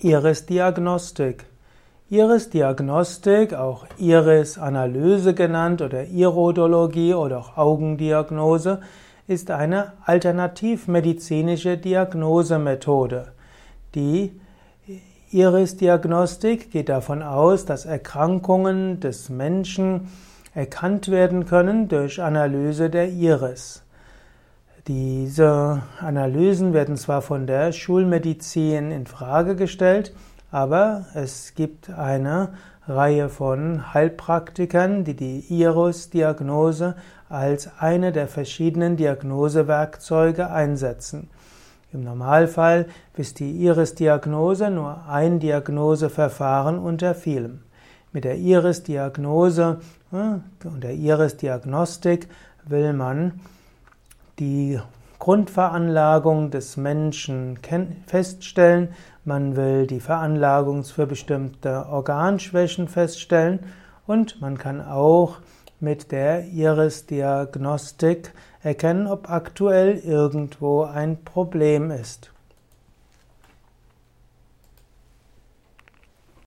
Iris-Diagnostik. Iris-Diagnostik, auch Iris-Analyse genannt oder Irodologie oder auch Augendiagnose, ist eine alternativmedizinische Diagnosemethode. Die Iris-Diagnostik geht davon aus, dass Erkrankungen des Menschen erkannt werden können durch Analyse der Iris. Diese Analysen werden zwar von der Schulmedizin in Frage gestellt, aber es gibt eine Reihe von Heilpraktikern, die die Iris-Diagnose als eine der verschiedenen Diagnosewerkzeuge einsetzen. Im Normalfall ist die Iris-Diagnose nur ein Diagnoseverfahren unter vielen. Mit der Iris-Diagnose äh, und der Iris-Diagnostik will man die Grundveranlagung des Menschen feststellen, man will die Veranlagung für bestimmte Organschwächen feststellen und man kann auch mit der Iris-Diagnostik erkennen, ob aktuell irgendwo ein Problem ist.